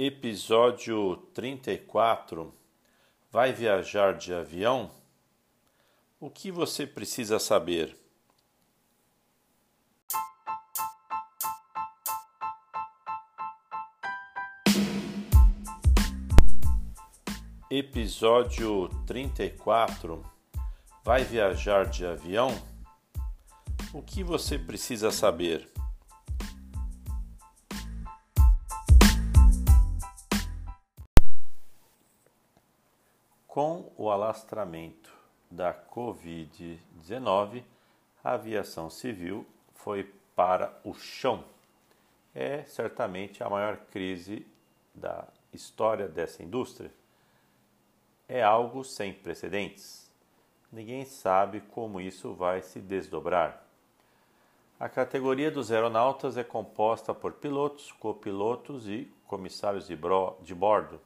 Episódio 34 Vai viajar de avião? O que você precisa saber? Episódio 34 Vai viajar de avião? O que você precisa saber? Com o alastramento da Covid-19, a aviação civil foi para o chão. É certamente a maior crise da história dessa indústria. É algo sem precedentes. Ninguém sabe como isso vai se desdobrar. A categoria dos aeronautas é composta por pilotos, copilotos e comissários de, de bordo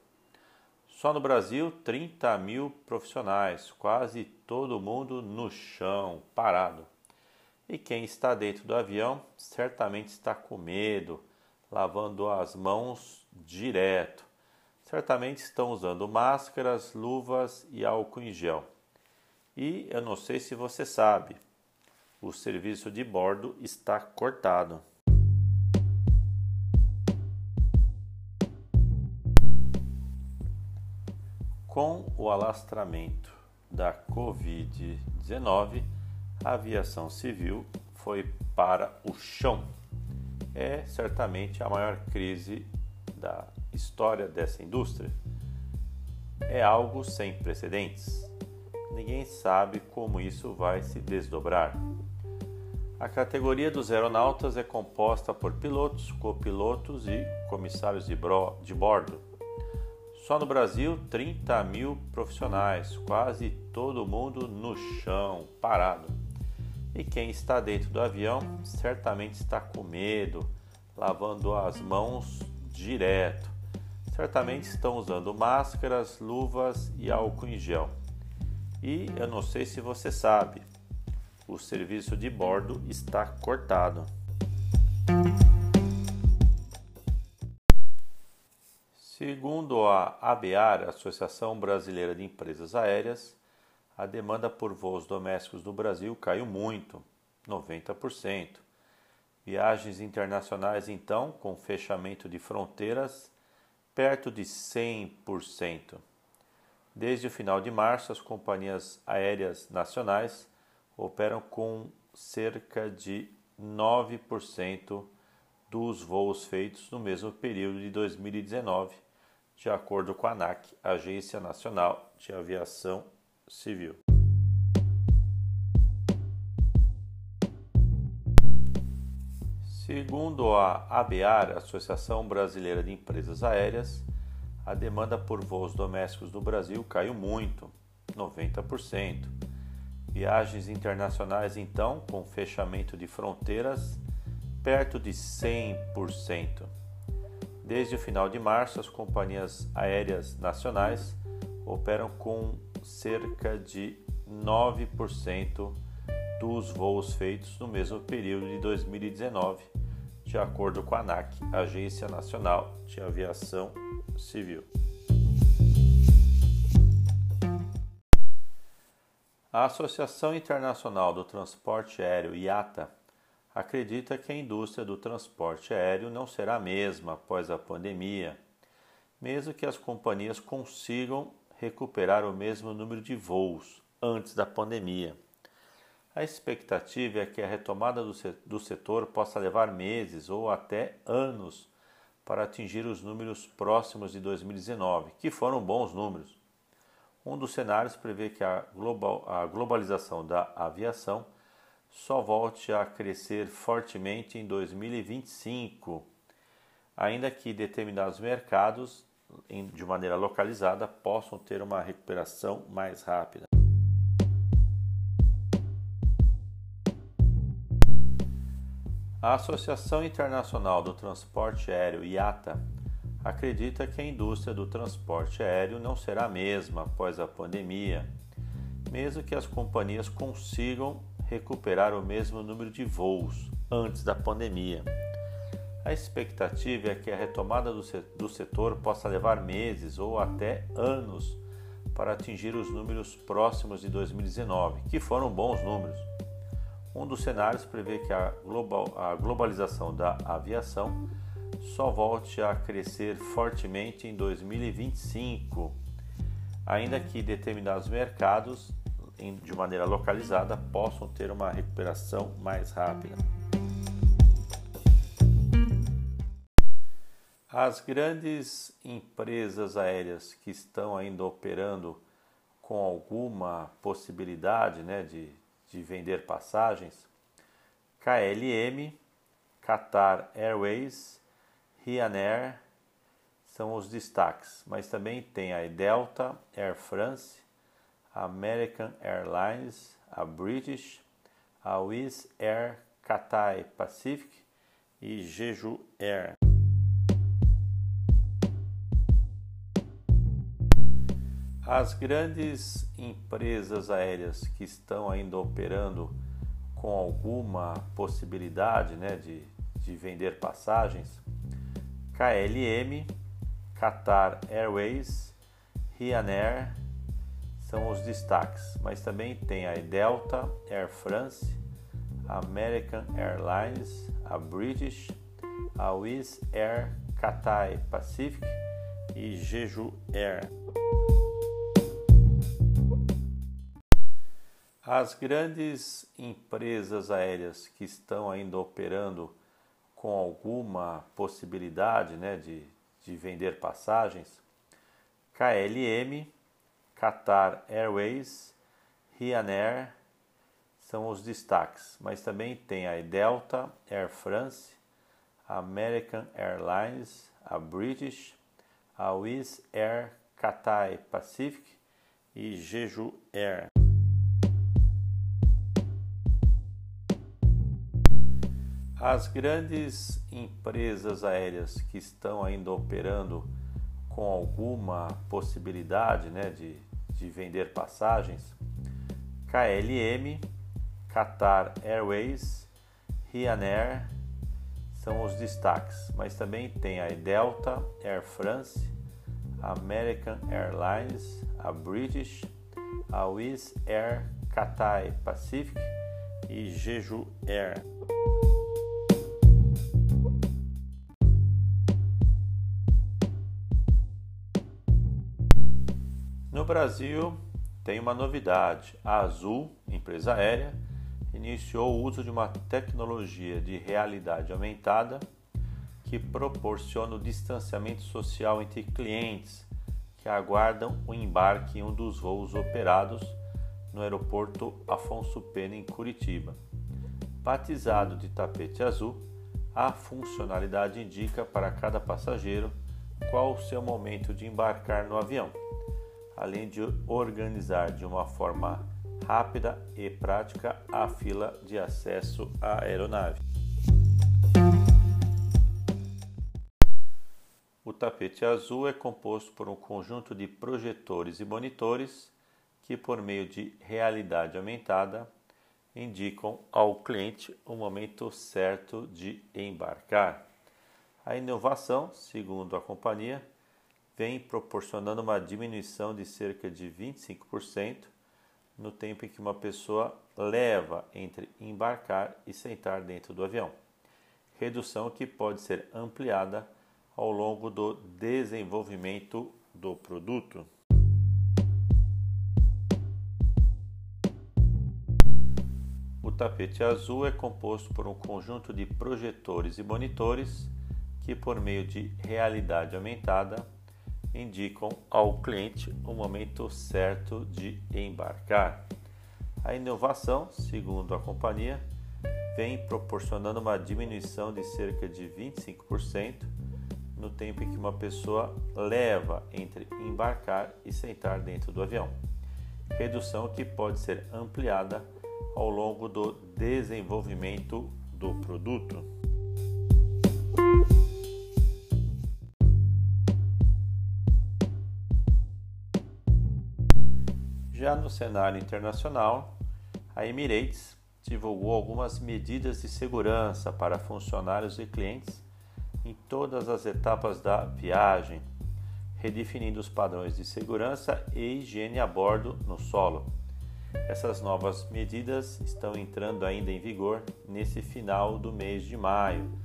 só no Brasil, 30 mil profissionais, quase todo mundo no chão, parado. E quem está dentro do avião certamente está com medo, lavando as mãos direto. Certamente estão usando máscaras, luvas e álcool em gel. E eu não sei se você sabe, o serviço de bordo está cortado. Com o alastramento da Covid-19, a aviação civil foi para o chão. É certamente a maior crise da história dessa indústria. É algo sem precedentes. Ninguém sabe como isso vai se desdobrar. A categoria dos aeronautas é composta por pilotos, copilotos e comissários de, de bordo só no Brasil, 30 mil profissionais, quase todo mundo no chão, parado. E quem está dentro do avião certamente está com medo, lavando as mãos direto. Certamente estão usando máscaras, luvas e álcool em gel. E eu não sei se você sabe, o serviço de bordo está cortado. Segundo a ABAR, Associação Brasileira de Empresas Aéreas, a demanda por voos domésticos no Brasil caiu muito, 90%. Viagens internacionais, então, com fechamento de fronteiras, perto de 100%. Desde o final de março, as companhias aéreas nacionais operam com cerca de 9% dos voos feitos no mesmo período de 2019 de acordo com a ANAC, Agência Nacional de Aviação Civil. Segundo a ABAR, Associação Brasileira de Empresas Aéreas, a demanda por voos domésticos no Brasil caiu muito, 90%. Viagens internacionais, então, com fechamento de fronteiras, perto de 100%. Desde o final de março, as companhias aéreas nacionais operam com cerca de 9% dos voos feitos no mesmo período de 2019, de acordo com a ANAC, Agência Nacional de Aviação Civil. A Associação Internacional do Transporte Aéreo IATA acredita que a indústria do transporte aéreo não será a mesma após a pandemia, mesmo que as companhias consigam recuperar o mesmo número de voos antes da pandemia. A expectativa é que a retomada do setor possa levar meses ou até anos para atingir os números próximos de 2019, que foram bons números. Um dos cenários prevê que a, global, a globalização da aviação só volte a crescer fortemente em 2025, ainda que determinados mercados, de maneira localizada, possam ter uma recuperação mais rápida. A Associação Internacional do Transporte Aéreo IATA acredita que a indústria do transporte aéreo não será a mesma após a pandemia, mesmo que as companhias consigam recuperar o mesmo número de voos antes da pandemia. A expectativa é que a retomada do setor possa levar meses ou até anos para atingir os números próximos de 2019, que foram bons números. Um dos cenários prevê que a, global, a globalização da aviação só volte a crescer fortemente em 2025, ainda que determinados mercados, de maneira localizada, possam ter uma recuperação mais rápida. As grandes empresas aéreas que estão ainda operando com alguma possibilidade né, de, de vender passagens, KLM, Qatar Airways, Ryanair são os destaques, mas também tem a Delta, Air France, American Airlines, a British, a Wizz Air, Cathay Pacific e Jeju Air. As grandes empresas aéreas que estão ainda operando com alguma possibilidade né, de, de vender passagens, KLM, Qatar Airways, Ryanair são os destaques, mas também tem a Delta, Air France, American Airlines, a British, a Wizz Air, Cathay Pacific e Jeju Air. As grandes empresas aéreas que estão ainda operando com alguma possibilidade né, de, de vender passagens, KLM, Qatar Airways, Ryanair são os destaques, mas também tem a Delta, Air France, American Airlines, a British, a Wizz Air, Cathay Pacific e Jeju Air. As grandes empresas aéreas que estão ainda operando com alguma possibilidade né, de, de vender passagens, KLM, Qatar Airways, Ryanair são os destaques, mas também tem a Delta, Air France, American Airlines, a British, a Wizz Air, Cathay Pacific e Jeju Air. Brasil, tem uma novidade. A Azul, empresa aérea, iniciou o uso de uma tecnologia de realidade aumentada que proporciona o distanciamento social entre clientes que aguardam o embarque em um dos voos operados no aeroporto Afonso Pena, em Curitiba. Batizado de tapete azul, a funcionalidade indica para cada passageiro qual o seu momento de embarcar no avião além de organizar de uma forma rápida e prática a fila de acesso à aeronave. O tapete azul é composto por um conjunto de projetores e monitores que, por meio de realidade aumentada, indicam ao cliente o momento certo de embarcar. A inovação, segundo a companhia, vem proporcionando uma diminuição de cerca de 25% no tempo em que uma pessoa leva entre embarcar e sentar dentro do avião. Redução que pode ser ampliada ao longo do desenvolvimento do produto. O tapete azul é composto por um conjunto de projetores e monitores que, por meio de realidade aumentada, indicam ao cliente o momento certo de embarcar. A inovação, segundo a companhia, vem proporcionando uma diminuição de cerca de 25% no tempo em que uma pessoa leva entre embarcar e sentar dentro do avião. Redução que pode ser ampliada ao longo do desenvolvimento do produto. Já no cenário internacional, a Emirates divulgou algumas medidas de segurança para funcionários e clientes em todas as etapas da viagem, redefinindo os padrões de segurança e higiene a bordo no solo. Essas novas medidas estão entrando ainda em vigor nesse final do mês de maio,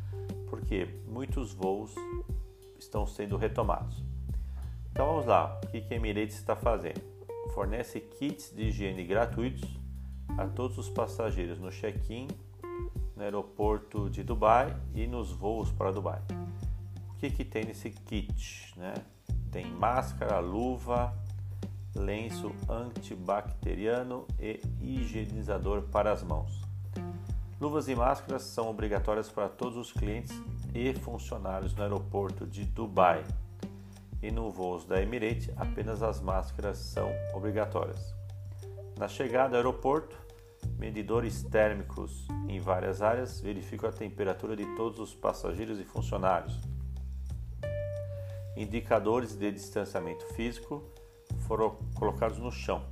porque muitos voos estão sendo retomados. Então vamos lá, o que a Emirates está fazendo? Fornece kits de higiene gratuitos a todos os passageiros no check-in no aeroporto de Dubai e nos voos para Dubai. O que, que tem nesse kit? Né? Tem máscara, luva, lenço antibacteriano e higienizador para as mãos. Luvas e máscaras são obrigatórias para todos os clientes e funcionários no aeroporto de Dubai. E no voos da Emirates, apenas as máscaras são obrigatórias. Na chegada ao aeroporto, medidores térmicos em várias áreas verificam a temperatura de todos os passageiros e funcionários. Indicadores de distanciamento físico foram colocados no chão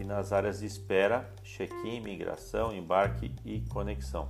e nas áreas de espera, check-in, migração, embarque e conexão.